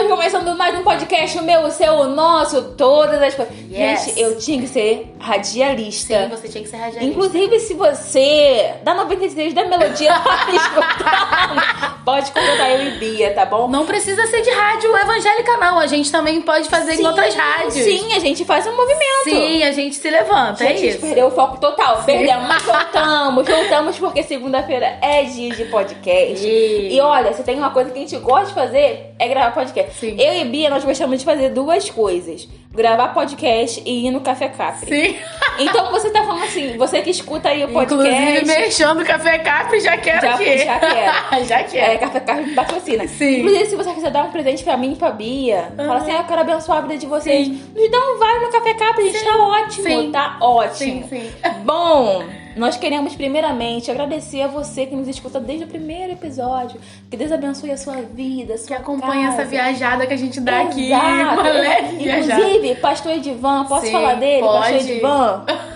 Estamos começando mais um podcast, o meu, o seu, o nosso, todas as coisas. Yes. Gente, eu tinha que ser radialista. Sim, você tinha que ser radialista. Inclusive, se você da 93 da Melodia tá me escutando, pode contratar eu e Bia, tá bom? Não precisa ser de rádio evangélica, não. A gente também pode fazer em outras rádios. Sim, a gente faz um movimento. Sim, a gente se levanta, Gente, é a gente isso. perdeu o foco total. Perdemos, mas voltamos. Voltamos porque segunda-feira é dia de podcast. E- E olha, se tem uma coisa que a gente gosta de fazer, é gravar podcast. Sim. Eu e Bia, nós gostamos de fazer duas coisas. Gravar podcast e ir no Café Capri. Sim. Então você tá falando assim, você que escuta aí o Inclusive, podcast... mexendo o Café Capri, já quero Já- que... já quero. já É, quero. Café Capri patrocina. Sim. Inclusive, se você quiser dar um presente pra mim e pra Bia, fala assim, ah, eu quero abençoar a vida de vocês. Sim. Nos dá um vale no Café Capri, a gente tá ótimo. Sim. Tá ótimo. Sim, sim. Bom, nós queremos primeiramente agradecer a você que nos escuta desde o primeiro episódio. Que Deus abençoe a sua vida, a sua Que acompanha casa. essa viajada que a gente dá aqui. Exato. Uma leve viajada. Inclusive, Pastor Edivan, posso Sim, falar dele? Pastor pode. Edivan.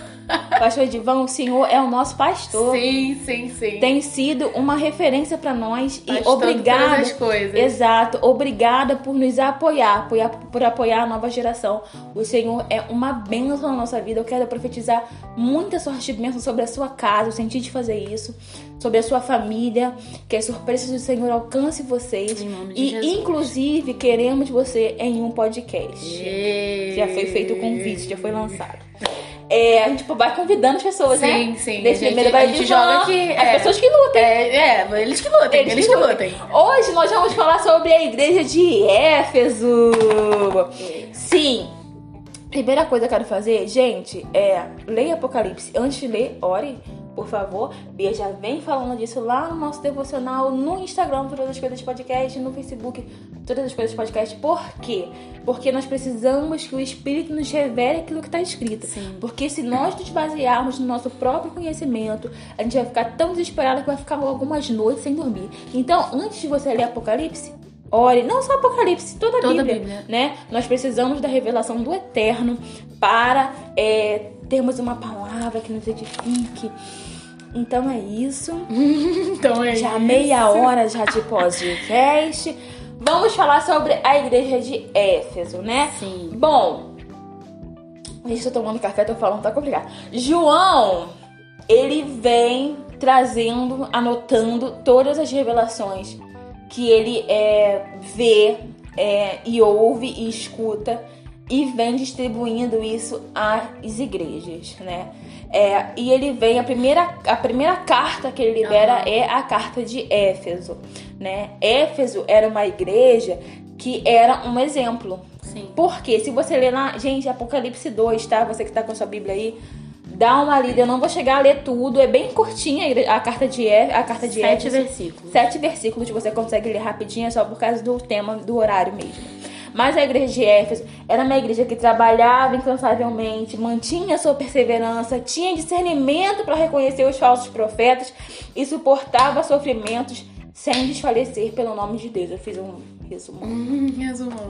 Pastor Edivan, o senhor é o nosso pastor. Sim, sim, sim. Tem sido uma referência pra nós e Faz todas obrigada. as coisas. Exato, obrigada por nos apoiar, apoiar, por apoiar a nova geração. O Senhor é uma bênção na nossa vida. Eu quero profetizar muita sorte de bênção sobre a sua casa. Eu senti de fazer isso, sobre a sua família. Que as surpresas do Senhor alcance vocês. Em nome de e, Jesus. inclusive, queremos você em um podcast. E- Já foi feito o convite, já foi lançado. É, a gente vai convidando as pessoas, né? Sim, sim. A gente- a joga aqui, As é. pessoas que lutem. É, é, eles que lutem, eles, que lutem. Hoje nós vamos falar sobre a igreja de Éfeso. Sim. Primeira coisa que eu quero fazer, gente, é leia Apocalipse. Antes de ler, ore, por favor. Bia já vem falando disso lá no nosso devocional, no Instagram, todas as coisas podcast, no Facebook, todas as coisas podcast. Por quê? Porque nós precisamos que o Espírito nos revele aquilo que está escrito. Sim. Porque se nós nos basearmos no nosso próprio conhecimento, a gente vai ficar tão desesperado que vai ficar algumas noites sem dormir. Então, antes de você ler Apocalipse, ore, não só Apocalipse, toda a Toda a Bíblia, Bíblia. né? Nós precisamos da revelação do Eterno para é, termos uma palavra que nos edifique. Então é isso. Então é Já isso. meia hora já de podcast. Vamos falar sobre a igreja de Éfeso, né? Sim. Bom, Gente, tô tomando café, tô falando, tá complicado. João, ele vem trazendo, anotando todas as revelações que ele é, vê é, e ouve e escuta e vem distribuindo isso às igrejas, né? É, e ele vem, a primeira, a primeira carta que ele libera Aham. é a carta de Éfeso, né? Éfeso era uma igreja que era um exemplo, Sim. porque se você ler lá, gente, Apocalipse 2, tá? Você que tá com a sua Bíblia aí, dá uma lida. Eu não vou chegar a ler tudo, é bem curtinha a carta de E- a carta de Sete Éfeso. versículos. Sete versículos você consegue ler rapidinho, é só por causa do tema, do horário mesmo. Mas a igreja de Éfeso era uma igreja que trabalhava incansavelmente, mantinha sua perseverança, tinha discernimento para reconhecer os falsos profetas e suportava sofrimentos sem desfalecer pelo nome de Deus. Eu fiz um resumo. Hum, resumão.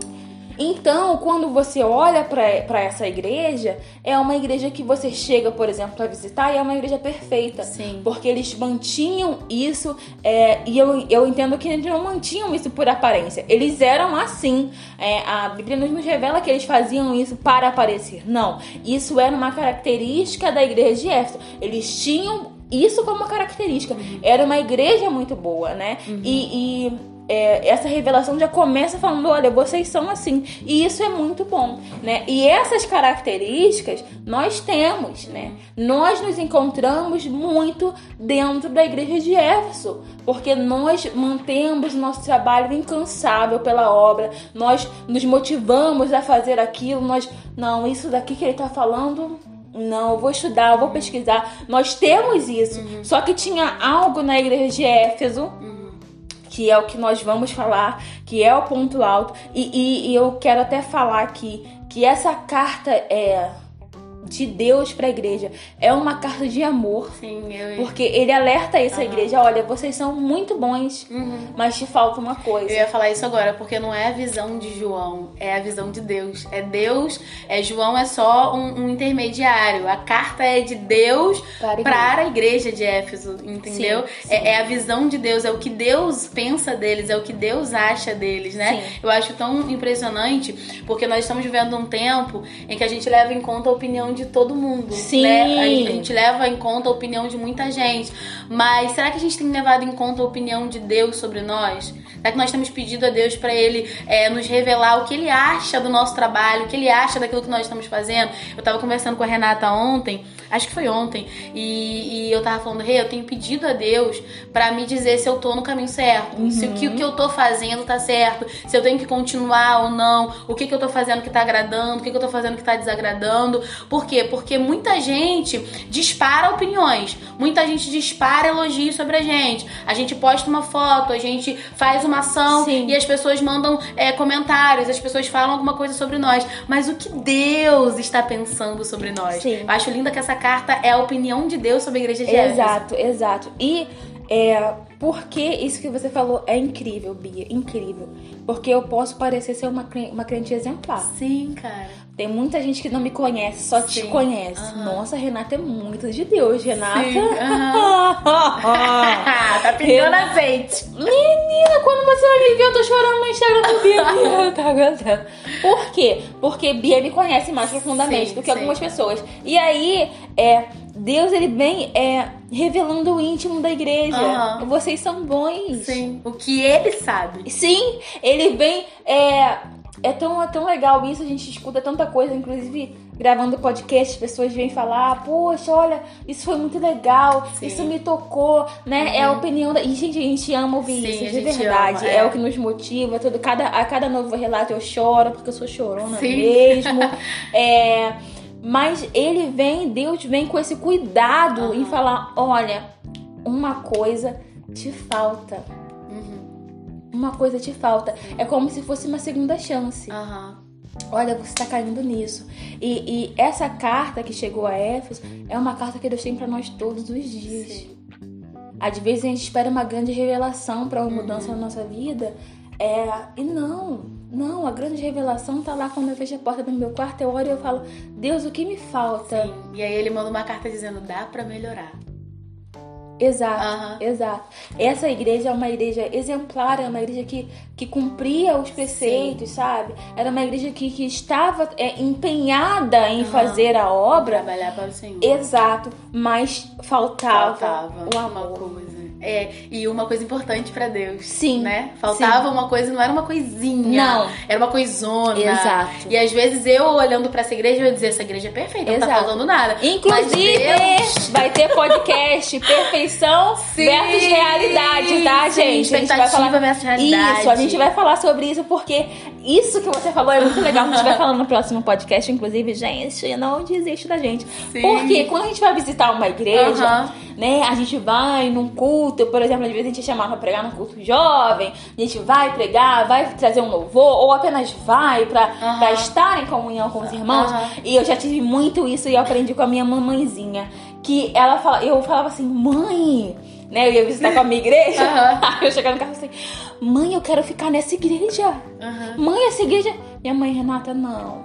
Então, quando você olha para essa igreja, é uma igreja que você chega, por exemplo, para visitar e é uma igreja perfeita. Sim. Porque eles mantinham isso, é, e eu, eu entendo que eles não mantinham isso por aparência. Eles eram assim. É, a Bíblia nos revela que eles faziam isso para aparecer. Não. Isso era uma característica da igreja de Éfeso. Eles tinham isso como característica. Era uma igreja muito boa, né? E. e é, essa revelação já começa falando, olha, vocês são assim. E isso é muito bom, né? E essas características nós temos, né? Nós nos encontramos muito dentro da igreja de Éfeso, porque nós mantemos o nosso trabalho incansável pela obra, nós nos motivamos a fazer aquilo, nós, não, isso daqui que ele tá falando não, eu vou estudar, eu vou pesquisar. Nós temos isso. Só que tinha algo na igreja de Éfeso que é o que nós vamos falar, que é o ponto alto. E, e- e eu quero até falar aqui que essa carta é de Deus para a igreja. É uma carta de amor. Sim, eu Porque ele alerta isso à Aham. igreja: olha, vocês são muito bons, Uhum. mas te falta uma coisa. Eu ia falar isso agora, porque não é a visão de João, é a visão de Deus. É Deus, é João é só um, um intermediário. A carta é de Deus Para a igreja. para a igreja de Éfeso, entendeu? Sim, sim. É, é a visão de Deus, é o que Deus pensa deles, é o que Deus acha deles, né? Sim. Eu acho tão impressionante, porque nós estamos vivendo um tempo em que a gente leva em conta a opinião de todo mundo. Sim. Né? A, gente, a gente leva em conta a opinião de muita gente. Mas será que a gente tem levado em conta a opinião de Deus sobre nós? Será que nós temos pedido a Deus para Ele é, nos revelar o que Ele acha do nosso trabalho, o que Ele acha daquilo que nós estamos fazendo? Eu tava conversando com a Renata ontem, acho que foi ontem, e, e eu tava falando, Rei, eu tenho pedido a Deus para me dizer se eu tô no caminho certo, se o que, o que eu tô fazendo tá certo, se eu tenho que continuar ou não, o que, que eu tô fazendo que tá agradando, o que, que eu tô fazendo que tá desagradando. Por quê? Porque muita gente dispara opiniões, muita gente dispara elogios sobre a gente. A gente posta uma foto, a gente faz uma Sim. e as pessoas mandam é, comentários, as pessoas falam alguma coisa sobre nós. Mas o que Deus está pensando sobre nós? Sim. Eu acho linda que essa carta é a opinião de Deus sobre a igreja de Éfeso. Exato, exato. E é, porque isso que você falou é incrível, Bia, incrível. Porque eu posso parecer ser uma, uma crente exemplar. Sim, cara. Tem muita gente que não me conhece, só te Sim. conhece. Aham. Nossa, Renata é muito de Deus, Renata. Sim, tá pingando azeite. Ver, eu tô chorando no Instagram do Bia. tá aguentando. Por quê? Porque Bia me conhece mais profundamente Sim, do que sim. algumas pessoas. E aí, é, Deus, ele vem é, revelando o íntimo da igreja. Aham. Vocês são bons. Sim. O que ele sabe. Sim, ele vem. É, é, tão, é tão legal isso, a gente escuta tanta coisa, inclusive gravando podcast, as pessoas vêm falar, poxa, olha, isso foi muito legal, Sim. isso me tocou, né? É a opinião da. E, gente, a gente ama ouvir Sim, isso, de verdade. ama, é. é. o que nos motiva, todo, cada, a cada novo relato eu choro, porque eu sou chorona Sim. mesmo. é. Mas ele vem, Deus vem com esse cuidado em Aham. falar: olha, uma coisa te falta. Uhum. Uma coisa te falta. É como se fosse uma segunda chance. Aham. Olha, você tá caindo nisso. E, e essa carta que chegou a Éfeso é uma carta que Deus tem pra nós todos os dias. Sim. Às vezes a gente espera uma grande revelação pra uma Uhum. mudança na nossa vida. É, e não, não, a grande revelação tá lá quando eu fecho a porta do meu quarto, eu oro e eu falo, Deus, o que me falta? Sim. E aí ele manda uma carta dizendo, dá pra melhorar. Exato, Aham. exato. Essa igreja é uma igreja exemplar, é uma igreja que, que cumpria os preceitos, sabe? Era uma igreja que, que estava é, empenhada em Aham. fazer a obra. Trabalhar para o Senhor. Exato, mas faltava, Faltava o uma amor. coisa. É, e uma coisa importante pra Deus. Sim, Né? Faltava uma coisa, não era uma coisinha. Não. Era uma coisona. Exato. E às vezes eu olhando pra essa igreja, eu ia dizer, essa igreja é perfeita, não tá Exato. faltando nada. Inclusive, Deus- vai ter podcast Perfeição Sim, versus Realidade, tá, sim, gente? A gente vai expectativa falar versus realidade. Isso, a gente vai falar sobre isso porque isso que você falou é muito legal. A gente vai falar no próximo podcast, inclusive, gente, não desiste da gente. Sim. Porque quando a gente vai visitar uma igreja, Aham. Né, a gente vai num culto, por exemplo, às vezes a gente é chamado pra pregar num culto jovem, a gente vai pregar, vai trazer um louvor, ou apenas vai pra, Aham. pra estar em comunhão com os irmãos. Aham. E eu já tive muito isso e eu aprendi com a minha mamãezinha. Que ela fala, eu falava assim, mãe, né? Eu ia visitar com a minha igreja. Aí eu chegava no carro assim, mãe, eu quero ficar nessa igreja. Aham. Mãe, essa igreja. Minha mãe, Renata, não.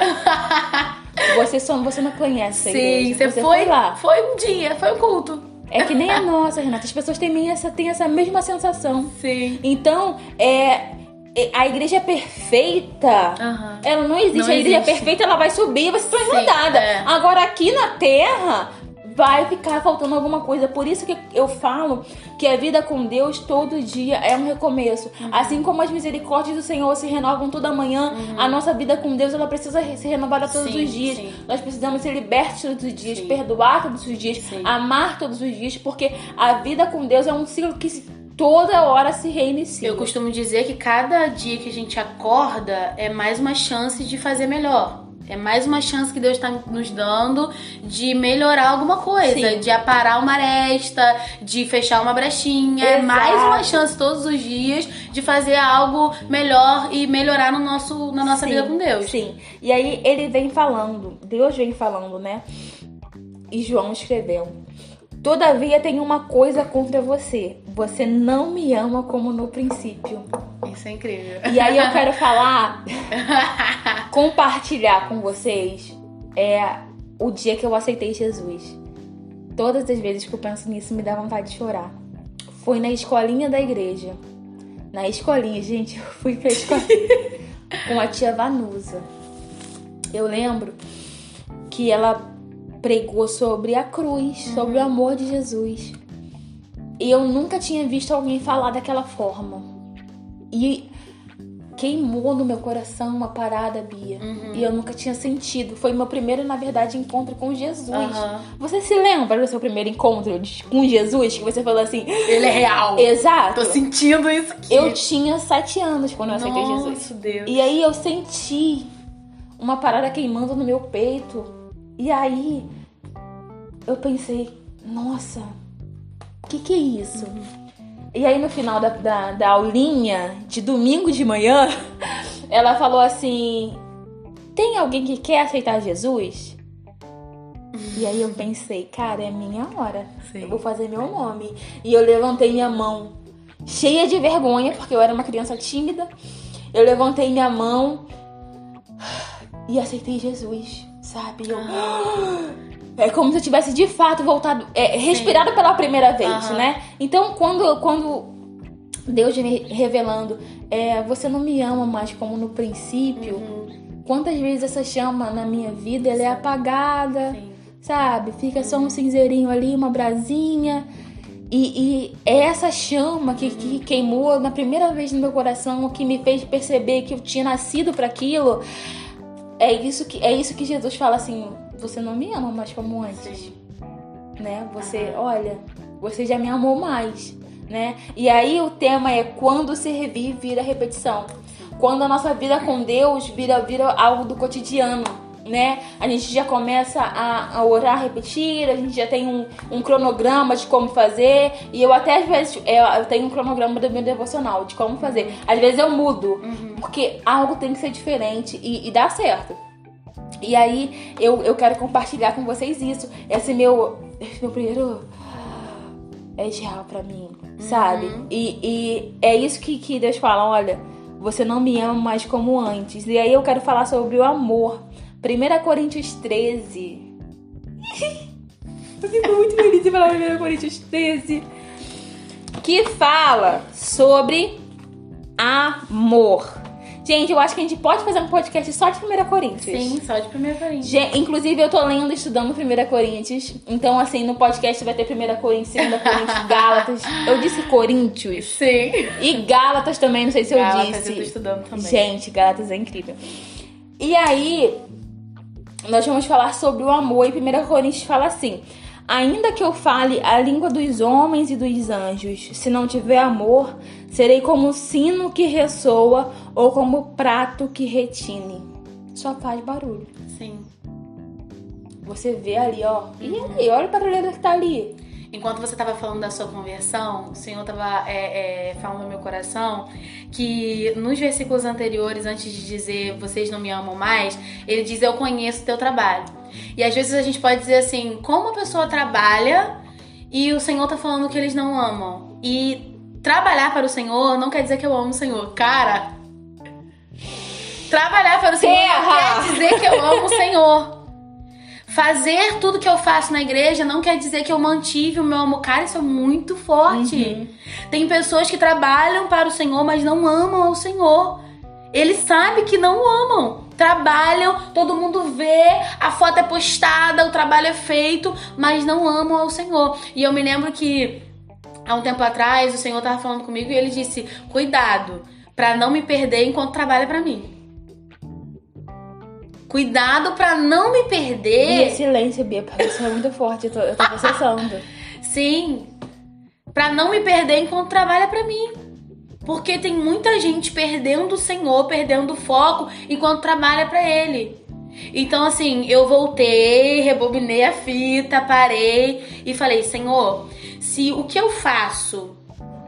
você, só, você não conhece Sim, igreja. você, foi, lá. foi um dia, foi um culto. É que nem a nossa, Renata. As pessoas têm essa, têm essa mesma sensação. Sim. Então, é, é- a igreja é perfeita. Aham. Ela não existe. Não a igreja existe. perfeita, ela vai subir, vai ser transladada. é. Agora, aqui na terra, vai ficar faltando alguma coisa. Por isso que eu falo que a vida com Deus todo dia é um recomeço. Uhum. Assim como as misericórdias do Senhor se renovam toda manhã, a nossa vida com Deus ela precisa ser renovada todos Sim, os dias. sim. Nós precisamos ser libertos todos os dias, Sim. perdoar todos os dias, amar todos os dias, porque a vida com Deus é um ciclo que se- toda hora se reinicia. Eu costumo dizer que cada dia que a gente acorda é mais uma chance de fazer melhor. É mais uma chance que Deus está nos dando de melhorar alguma coisa, Sim. de aparar uma aresta, de fechar uma brechinha. É Exato. mais uma chance todos os dias de fazer algo melhor e melhorar no nosso, na nossa Sim, vida com Deus. Sim. E aí ele vem falando, Deus vem falando, né? E João escreveu: Todavia tem uma coisa contra você. Você não me ama como no princípio. Isso é incrível. E aí eu quero falar, compartilhar com vocês é o dia que eu aceitei Jesus. Todas as vezes que eu penso nisso me dá vontade de chorar. Foi na escolinha da igreja. Na escolinha, gente, eu fui pra escola com a tia Vanusa. Eu lembro que ela pregou sobre a cruz, sobre o amor de Jesus. E eu nunca tinha visto alguém falar daquela forma. E queimou no meu coração uma parada, Bia. Uhum. E eu nunca tinha sentido. Foi meu primeiro, na verdade, encontro com Jesus. Aham. Você se lembra do seu primeiro encontro com Jesus? Que você falou assim. Ele é real. Exato. Tô sentindo isso aqui. Eu tinha sete anos quando eu aceitei Jesus. Nossa, Deus. E aí eu senti uma parada queimando no meu peito. E aí eu pensei, nossa, o que, que é isso? E aí no final da, da, da aulinha de domingo de manhã, ela falou assim: tem alguém que quer aceitar Jesus? E aí eu pensei, cara, é minha hora. Sim. Eu vou fazer meu nome. E eu levantei minha mão, cheia de vergonha, porque eu era uma criança tímida. Eu levantei minha mão e aceitei Jesus, sabe? Eu- É como se eu tivesse de fato voltado, é, respirado pela primeira vez, Aham. né? Então, quando, quando Deus me revelando, é, você não me ama mais como no princípio, Uhum. quantas vezes essa chama na minha vida ela é apagada, Sim. sabe? Fica só um cinzeirinho ali, uma brasinha. E, e é essa chama que, que queimou na primeira vez no meu coração, que me fez perceber que eu tinha nascido para aquilo. É isso que é isso que Jesus fala assim: você não me ama mais como antes, Sim. né? Você, olha, você já me amou mais, né? E aí o tema é quando servir vira repetição. Quando a nossa vida com Deus vira vira algo do cotidiano, né? A gente já começa a, a orar, repetir, a gente já tem um, um cronograma de como fazer. E eu até às vezes eu, eu tenho um cronograma do meu devocional de como fazer. Às vezes eu mudo, porque algo tem que ser diferente e, e dá certo. E aí eu, eu quero compartilhar com vocês isso. Esse meu, esse meu primeiro é real pra mim, sabe? E, e é isso que, que Deus fala, olha, você não me ama mais como antes. E aí eu quero falar sobre o amor. 1 Coríntios 13. eu fico muito feliz de falar 1 Coríntios 13. Que fala sobre amor. Gente, eu acho que a gente pode fazer um podcast só de 1 Coríntios. Sim, só de primeira Coríntios. Gen- Inclusive, eu tô lendo e estudando 1 Coríntios. Então, assim, no podcast vai ter 1 Coríntios, 2 Coríntios, Gálatas. Eu disse Coríntios. Sim. E Gálatas também, não sei se eu Gálatas disse. eu tô estudando também. Gente, Gálatas é incrível. E aí, nós vamos falar sobre o amor. E 1 Coríntios fala assim: Ainda que eu fale a língua dos homens e dos anjos, se não tiver amor, serei como um sino que ressoa ou como prato que retine. Só faz barulho. Sim. Você vê ali, ó. E aí, olha o barulho que tá ali. Enquanto você estava falando da sua conversão, o Senhor estava é, é, falando no meu coração que nos versículos anteriores, antes de dizer vocês não me amam mais, ele diz eu conheço o teu trabalho. E às vezes a gente pode dizer assim, como a pessoa trabalha e o Senhor tá falando que eles não amam. E trabalhar para o Senhor não quer dizer que eu amo o Senhor. Cara, trabalhar para o Senhor não Terra! quer dizer que eu amo o Senhor. Fazer tudo que eu faço na igreja não quer dizer que eu mantive o meu amor. Cara, isso é muito forte. Tem pessoas que trabalham para o Senhor, mas não amam ao Senhor. Eles sabem que não amam. Trabalham, todo mundo vê, a foto é postada, o trabalho é feito, mas não amam ao Senhor. E eu me lembro que há um tempo atrás o Senhor estava falando comigo e ele disse: Cuidado, para não me perder enquanto trabalha para mim. Cuidado para não me E perder. é silêncio, Bia, isso é muito forte. Eu tô, eu tô processando. Sim. Pra não me perder enquanto trabalha pra mim. Porque tem muita gente perdendo o Senhor, perdendo o foco enquanto trabalha pra ele. Então, assim, eu voltei, rebobinei a fita, parei e falei: Senhor, se o que eu faço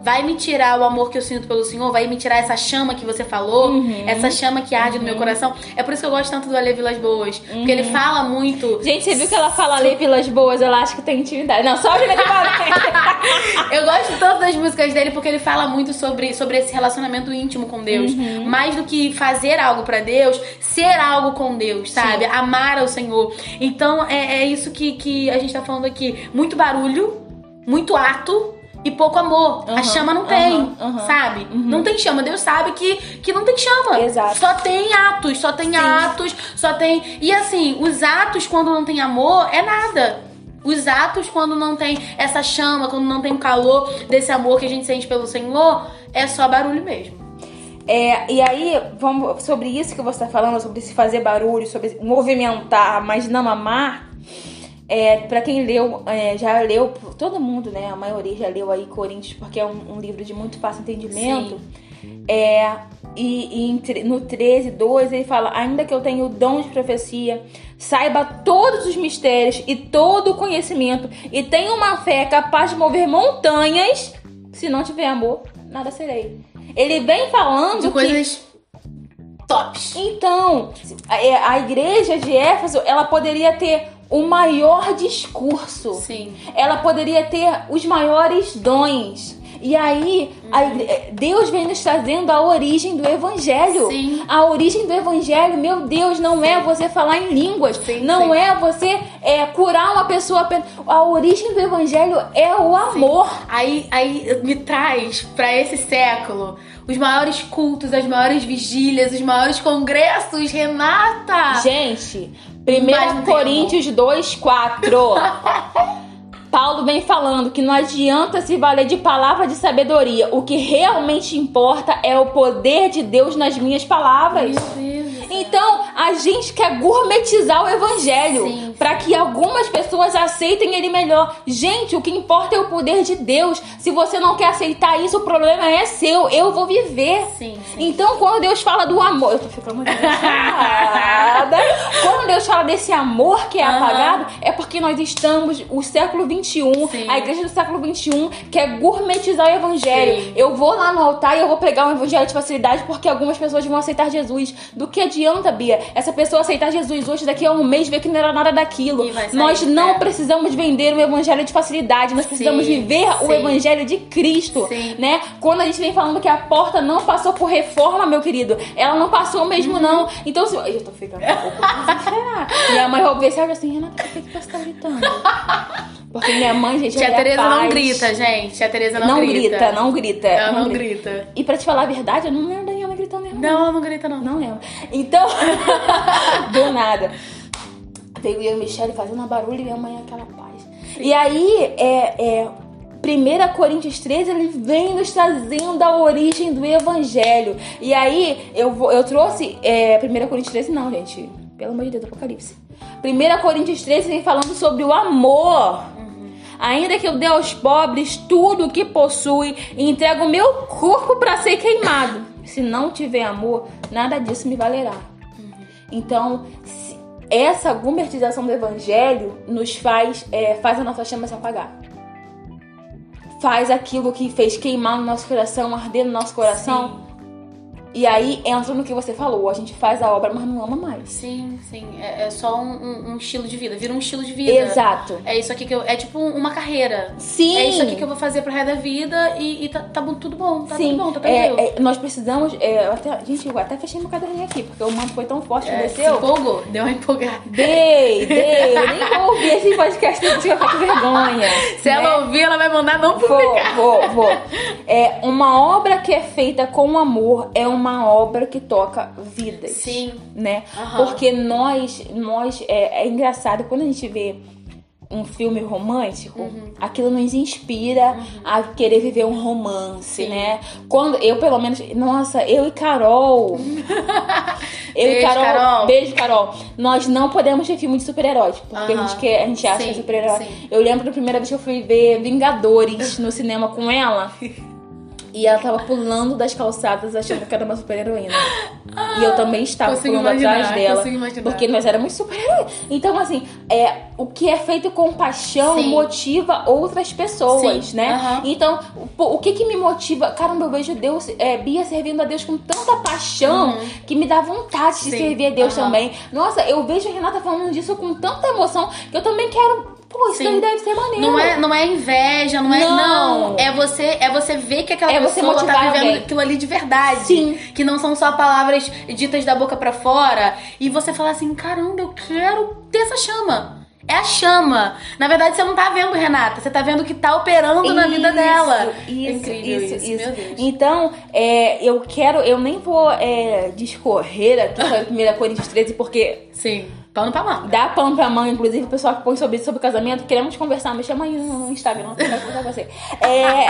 vai me tirar o amor que eu sinto pelo Senhor, vai me tirar essa chama que você falou, Uhum. essa chama que arde no meu coração. É por isso que eu gosto tanto do Ale Vilas Boas, porque ele fala muito. Gente, você viu que ela fala Lê Vilas Boas? Ela acha que tem intimidade. Não, só a primeira. Eu gosto tanto das músicas dele porque ele fala muito sobre, sobre esse relacionamento íntimo com Deus. Uhum. Mais do que fazer algo pra Deus, ser algo com Deus, sabe? Amar ao Senhor. Então é, é isso que, que a gente tá falando aqui. Muito barulho, muito ato. E pouco amor. a Uhum, chama não tem, uhum, uhum. sabe? Não tem chama. Deus sabe que, que não tem chama. Exato. Só tem atos, só tem atos, só tem. E assim, os atos, quando não tem amor, é nada. Os atos, quando não tem essa chama, quando não tem o calor desse amor que a gente sente pelo Senhor, é só barulho mesmo. É, e aí, vamos sobre isso que você tá falando, sobre se fazer barulho, sobre movimentar, mas não amar. É, para quem leu, é, já leu, todo mundo, né? A maioria já leu aí Coríntios, porque é um, um livro de muito fácil entendimento. É, e, e no 13, 2, ele fala: Ainda que eu tenha o dom de profecia, saiba todos os mistérios e todo o conhecimento, e tenha uma fé capaz de mover montanhas, se não tiver amor, nada serei. Ele vem falando De que- coisas tops. então, a, é, a igreja de Éfeso, ela poderia ter o maior discurso. Sim. Ela poderia ter os maiores dons. E aí, a igre- eh, Deus vem nos trazendo a origem do evangelho. Sim. A origem do evangelho, meu Deus, não é você falar em línguas. Sim, não sim. é você é, curar uma pessoa. apenas. A origem do evangelho é o amor. Aí, aí me traz pra esse século os maiores cultos, as maiores vigílias, os maiores congressos, Renata! Gente, Mas 1 não tem Coríntios 2, 4. Paulo vem falando que não adianta se valer de palavra de sabedoria. O que realmente importa é o poder de Deus nas minhas palavras. Meu Deus. Então, a gente quer gourmetizar o evangelho Sim. para que algumas pessoas aceitem ele melhor. Gente, o que importa é o poder de Deus. Se você não quer aceitar isso, o problema é seu. Eu vou viver. Sim, sim. Então, quando Deus fala do amor, eu tô ficando muito emocionada. quando Deus fala desse amor que é Aham. apagado, é porque nós estamos o século 21, Sim. a igreja do século 21 quer gourmetizar o evangelho. Sim. Eu vou lá no altar e eu vou pregar um evangelho de facilidade porque algumas pessoas vão aceitar Jesus. Do que adianta, Bia, essa pessoa aceitar Jesus hoje, daqui a um mês, ver que não era nada daquilo. Nós não é. precisamos vender um evangelho de facilidade, nós precisamos Sim, viver o sim. evangelho de Cristo, Sim. né? Quando a gente vem falando que a porta não passou por reforma, meu querido, ela não passou mesmo, Uhum. não. Então, se... eu tô ficando um pouco desesperada. Minha mãe vai ver, sabe assim, Renata, por que que você tá gritando? Porque minha mãe, gente, Tia é Tereza não grita, gente. Tia Tereza não, Não, grita. grita, não grita. Ela não grita. E pra te falar a verdade, eu não lembro Não, ela não grita, não. Não lembro. Então, do nada. Veio eu e Michelle fazendo barulho e minha mãe aquela paz. E aí, é, é, 1 Coríntios 13, ele vem nos trazendo a origem do evangelho. E aí, eu, vou, eu trouxe. É, 1 Coríntios 13, não, gente. Pelo amor de Deus, Apocalipse. 1 Coríntios 13 vem falando sobre o amor. Ainda que eu dê aos pobres tudo o que possui e entrego o meu corpo para ser queimado. Se não tiver amor, nada disso me valerá. Então, se- essa gourmetização do evangelho nos faz, é, faz a nossa chama se apagar. Faz aquilo que fez queimar no nosso coração, arder no nosso coração. E aí entra no que você falou, a gente faz a obra, mas não ama mais. Sim, sim. É, é só um, um- um estilo de vida. Vira um estilo de vida. Exato. É isso aqui que eu. É tipo uma carreira. Sim. É isso aqui que eu vou fazer pro resto da vida e, e tá, tá bom, tudo bom. Tá Sim, tudo bom, tá é, tranquilo. é, nós precisamos. é, até, gente, eu até fechei meu caderninho aqui, porque o manto foi tão forte que É, se desceu. empolgou, deu uma empolgada. Dei, dei. Eu nem vou ouvir esse podcast porque eu fico com vergonha. Se ela ouvir, ela vai mandar não Vou, publicar. vou, vou. É, uma obra que é feita com amor é uma obra que toca vidas. Sim. Né? Aham. Porque nós, nós é, é engraçado, quando a gente vê um filme romântico, Uhum. aquilo nos inspira a querer viver um romance, Sim. né? Quando eu, pelo menos, nossa, eu e Carol. eu e Beijo, Carol, Carol. Beijo, Carol. Nós não podemos ver filme de super-heróis, porque a gente quer, a gente acha super-herói. Eu lembro da primeira vez que eu fui ver Vingadores no cinema com ela. E ela tava pulando das calçadas achando que era uma super heroína. E eu também estava pulando atrás dela. Porque nós éramos super. Então, assim, é, o que é feito com paixão Sim. motiva outras pessoas, Sim, né? aham. Então, o, o que que me motiva? Caramba, eu vejo Deus, é, Bia servindo a Deus com tanta paixão que me dá vontade de Uhum. Sim, servir a Deus aham. também. Nossa, eu vejo a Renata falando disso com tanta emoção que eu também quero. Pô, isso Sim. daí deve ser maneiro. Não é, não é inveja, não é. Não. Não. É você, é você ver que aquela É pessoa tá vivendo alguém. aquilo ali de verdade. Sim. Que não são só palavras ditas da boca pra fora. E você fala assim: caramba, eu quero ter essa chama. É a chama. Na verdade, você não tá vendo, Renata. Você tá vendo o que tá operando na vida Isso, dela. Isso, é incrível isso, isso, isso. meu Deus. Então, é, eu quero, eu nem vou é, discorrer aqui sobre 1 Coríntios 13, porque Sim. Pano pra manga. dá pano pra mão, inclusive o pessoal que põe sobre isso, sobre casamento, queremos conversar, me chama aí no Instagram, eu quero conversar com você. É,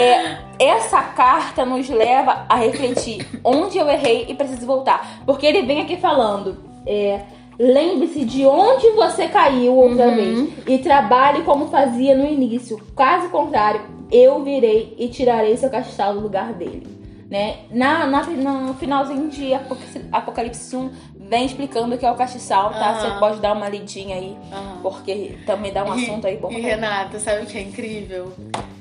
é, essa carta nos leva a refletir onde eu errei e preciso voltar. Porque ele vem aqui falando. É, Lembre-se de onde você caiu outra Uhum. vez e trabalhe como fazia no início. Caso contrário, eu virei e tirarei seu castelo do lugar dele. Né? Na, na, no finalzinho de Apocalipse, Apocalipse 1, vem explicando o que é o castiçal, tá? Aham. Você pode dar uma lidinha aí, Aham. porque também dá um assunto aí bom. E pra Renata, sabe o que é incrível?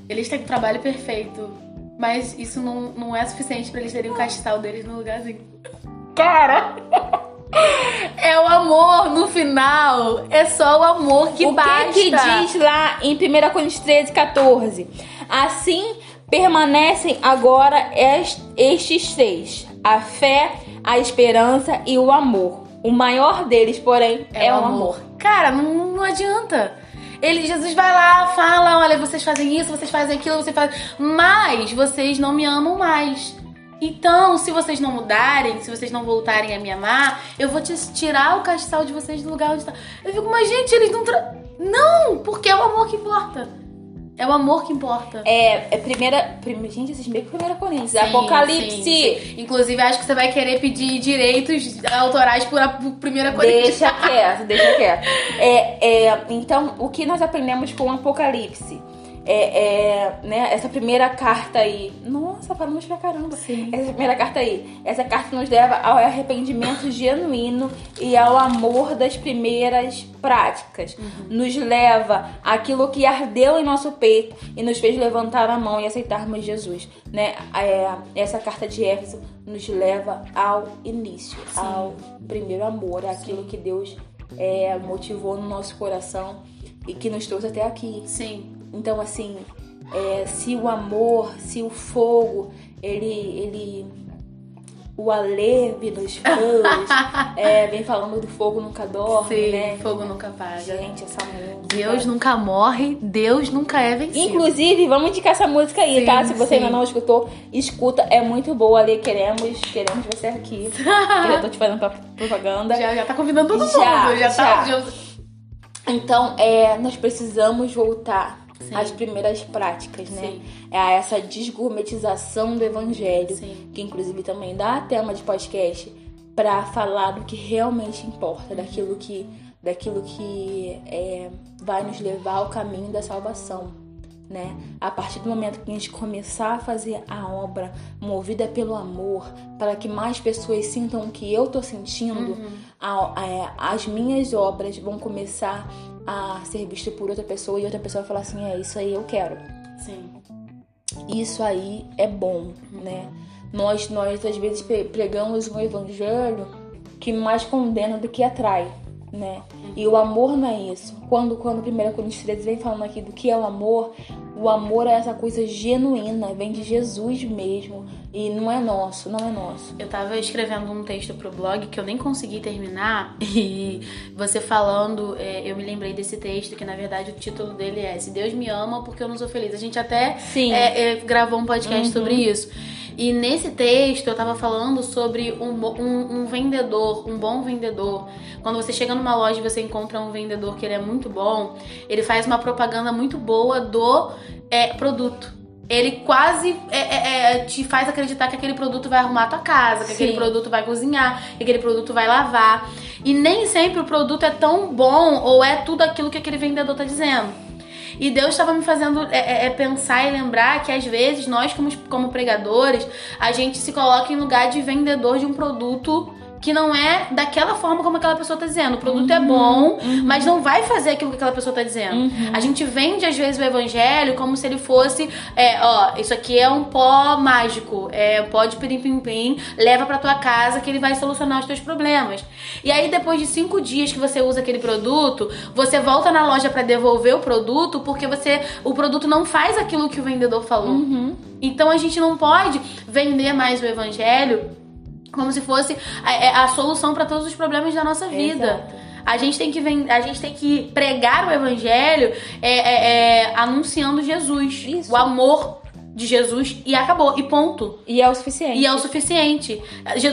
Eles têm um trabalho perfeito, mas isso não, não é suficiente pra eles terem o castelo deles no lugarzinho. Cara! É o amor no final. É só o amor que o basta. que, que diz lá em 1 Coríntios 13, 14? Assim permanecem agora est- estes três: a fé, a esperança e o amor. O maior deles, porém, é, o amor. Cara, não, não adianta. Ele, Jesus vai lá, fala, olha, vocês fazem isso, vocês fazem aquilo, vocês fazem... Mas vocês não me amam mais. Então, se vocês não mudarem, se vocês não voltarem a me amar, eu vou te tirar o castelo de vocês do lugar onde está. Eu fico, mas gente, eles não... Tra... Não, porque é o amor que importa. É o amor que importa. É, é primeira, prime- Gente, esses meio que primeira Coríntios. Sim, Apocalipse. sim, sim. Inclusive, acho que você vai querer pedir direitos autorais por, a, por primeira coisa. Deixa quieto, deixa quieto. É, é, então, o que nós aprendemos com o Apocalipse? É, é, né, essa primeira carta aí. Nossa, falamos pra caramba. Sim. Essa primeira carta aí. Essa carta nos leva ao arrependimento genuíno e ao amor das primeiras práticas. Nos leva àquilo que ardeu em nosso peito e nos fez levantar a mão e aceitarmos Jesus. Né? É, essa carta de Éfeso nos leva ao início, ao primeiro amor, aquilo que Deus é, motivou no nosso coração e que nos trouxe até aqui. Sim. Então, assim, é, se o amor, se o fogo, ele. ele o aleve nos fãs, é, vem falando do fogo nunca dorme, Sim, né? fogo nunca apaga. Gente, essa música. Deus nunca morre, Deus nunca é vencido. Inclusive, vamos indicar essa música aí, Sim, tá? Se você sim. ainda não escutou, escuta. É muito boa ali. Queremos, queremos você aqui. Eu tô te fazendo propaganda. já, já tá convidando todo Já, mundo. Já, tá. já. já- Então, é, nós precisamos voltar Sim. às primeiras práticas, né? Sim. É essa desgourmetização do evangelho, Sim. que inclusive também dá tema de podcast para falar do que realmente importa, daquilo que, daquilo que é, vai nos levar ao caminho da salvação. Né? A partir do momento que a gente começar a fazer a obra movida pelo amor, para que mais pessoas sintam o que eu tô sentindo, a- a- as minhas obras vão começar a ser vistas por outra pessoa e outra pessoa vai falar assim: é isso aí eu quero Sim. isso aí é bom, né? Nós, nós às vezes pre- pregamos um evangelho que mais condena do que atrai, né? E o amor não é isso. Quando, quando 1 Coríntios 13 vem falando aqui do que é o amor, o amor é essa coisa genuína, vem de Jesus mesmo. E não é nosso, não é nosso. Eu tava escrevendo um texto pro blog que eu nem consegui terminar e você falando, é, eu me lembrei desse texto que na verdade o título dele é Se Deus me ama porque eu não sou feliz. A gente até Sim. é, é, gravou um podcast Uhum. sobre isso. E nesse texto eu tava falando sobre um, um, um vendedor, um bom vendedor. Quando você chega numa loja e você encontra um vendedor que ele é muito bom, ele faz uma propaganda muito boa do é, produto. Ele quase é, é, é, te faz acreditar que aquele produto vai arrumar a tua casa, que Sim. aquele produto vai cozinhar, que aquele produto vai lavar. E nem sempre o produto é tão bom ou é tudo aquilo que aquele vendedor tá dizendo. E Deus estava me fazendo é, é, é, pensar e lembrar que às vezes nós, como, como pregadores, a gente se coloca em lugar de vendedor de um produto que não é daquela forma como aquela pessoa tá dizendo. O produto é uhum, é bom, uhum. mas não vai fazer aquilo que aquela pessoa tá dizendo. Uhum. A gente vende, às vezes, o evangelho como se ele fosse, é, ó, isso aqui é um pó mágico, é pó de pirim-pim-pim, leva pra tua casa que ele vai solucionar os teus problemas. E aí, depois de cinco dias que você usa aquele produto, você volta na loja para devolver o produto porque você o produto não faz aquilo que o vendedor falou. Uhum. Então a gente não pode vender mais o evangelho como se fosse a, é, a solução para todos os problemas da nossa vida. Exato. A gente tem que a gente tem que pregar o evangelho é, é, é, anunciando Jesus, Isso. o amor de Jesus e acabou e ponto. E é o suficiente. E é o suficiente.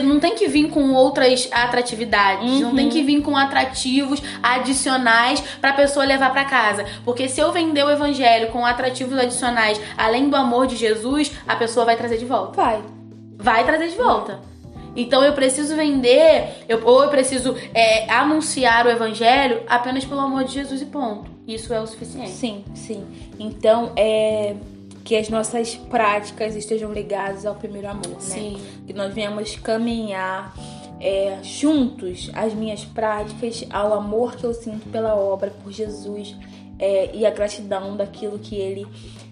Não tem que vir com outras atratividades, uhum. não tem que uhum. vir com atrativos adicionais para pessoa levar para casa, porque se eu vender o evangelho com atrativos adicionais além do amor de Jesus, a pessoa vai trazer de volta. Vai. Vai trazer de volta. Então eu preciso vender, eu, ou eu preciso é, anunciar o evangelho apenas pelo amor de Jesus e ponto. Isso é o suficiente. Sim, sim. Então é que as nossas práticas estejam ligadas ao primeiro amor, né? Sim. Que nós venhamos caminhar é, juntos as minhas práticas ao amor que eu sinto pela obra, por Jesus é, e a gratidão daquilo que Ele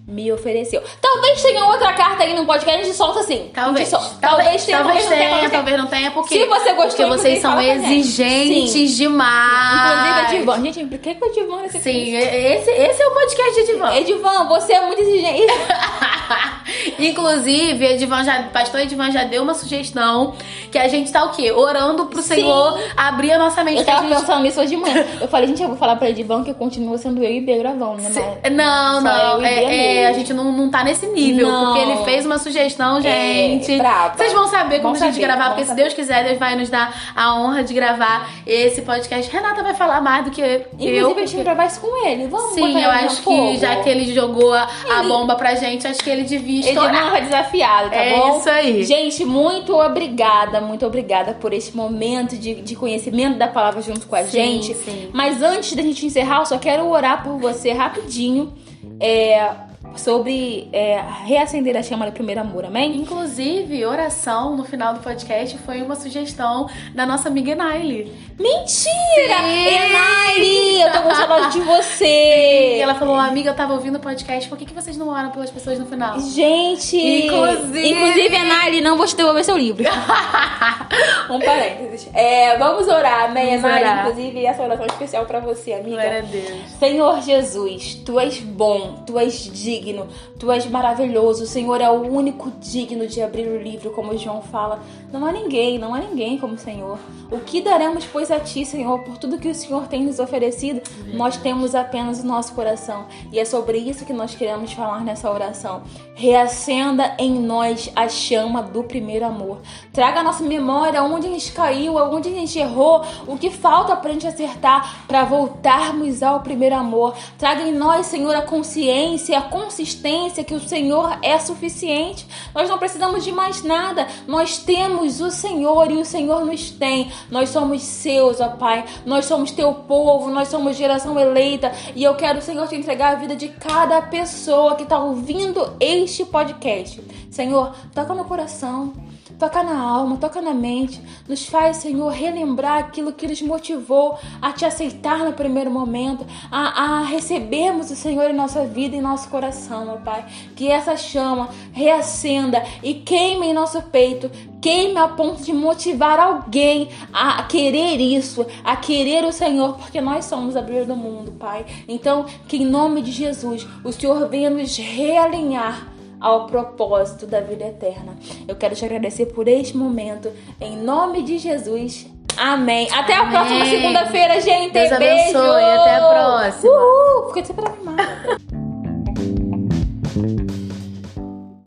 me ofereceu. Talvez tenha outra carta aí no podcast, a gente solta assim. Talvez. Solta. Talvez, talvez tenha, talvez, talvez tenha, tenha, talvez não tenha, porque. Se você gostou, porque vocês são exigentes demais. Inclusive, Edivan. Gente, por que, que o Edivan é Sim, esse, esse é o podcast de Edivan. Edivan, você é muito exigente. Inclusive, Edivan já, pastor Edivan já deu uma sugestão que a gente tá o quê? Orando pro Sim. Senhor abrir a nossa mente. Eu tava gente... pensando nisso hoje de manhã. Eu falei, gente, eu vou falar pra Edivan que continua sendo eu e B gravando, né? Não, não. É, é, a gente não, não tá nesse nível. Não. Porque ele fez uma sugestão, é, gente. É, Vocês vão saber como a gente saber, gravar, porque se Deus quiser, Deus vai nos dar a honra de gravar esse podcast. Renata vai falar mais do que Inclusive, eu. Inclusive, a gente gravar isso com ele. Vamos Sim, eu acho que já que ele jogou a, ele... a, bomba pra gente, acho que ele devia estourar. Ele não desafiado, tá é bom? É isso aí. Gente, muito obrigada, muito obrigada por esse momento de, de conhecimento da palavra junto com a sim, gente. Sim. Mas antes da gente encerrar, eu só quero orar por você rapidinho. É, sobre é, reacender a chama do primeiro amor, amém? Inclusive, oração no final do podcast foi uma sugestão da nossa amiga Enaile. Mentira! Enaile, eu tô com saudade de você! Sim, ela falou, amiga, eu tava ouvindo o podcast, por que, que vocês não oram pelas pessoas no final? Gente! Inclusive... Inclusive, Enaile, não vou te devolver seu livro. um parênteses. É, vamos orar, amém, Enaile? Inclusive, essa oração é especial pra você, amiga. Glória a Deus. Senhor Jesus, Tu és bom, Tu és digno digno, tu és maravilhoso, o Senhor é o único digno de abrir o livro, como João fala. Não há ninguém, não há ninguém como o Senhor. O que daremos, pois, a ti, Senhor, por tudo que o Senhor tem nos oferecido? Nós temos apenas o nosso coração. E é sobre isso que nós queremos falar nessa oração. Reacenda em nós a chama do primeiro amor. Traga a nossa memória onde a gente caiu, onde a gente errou, o que falta para a gente acertar, para voltarmos ao primeiro amor. Traga em nós, Senhor, a consciência, a consciência consistência que o Senhor é suficiente. Nós não precisamos de mais nada. Nós temos o Senhor e o Senhor nos tem. Nós somos seus, ó Pai. Nós somos teu povo, nós somos geração eleita. E eu quero, Senhor, te entregar a vida de cada pessoa que está ouvindo este podcast. Senhor, toca no coração toca na alma, toca na mente. Nos faz, Senhor, relembrar aquilo que nos motivou a te aceitar no primeiro momento, a, a recebermos o Senhor em nossa vida e em nosso coração, meu Pai. Que essa chama reacenda e queime em nosso peito, queime a ponto de motivar alguém a querer isso, a querer o Senhor, porque nós somos a brilho do mundo, Pai. Então, que em nome de Jesus, o Senhor venha nos realinhar ao propósito da vida eterna. Eu quero te agradecer por este momento. Em nome de Jesus. Amém. Até Amém. a próxima segunda-feira, gente. Deus Beijo. abençoe. Até a próxima. Uhul. Super animada.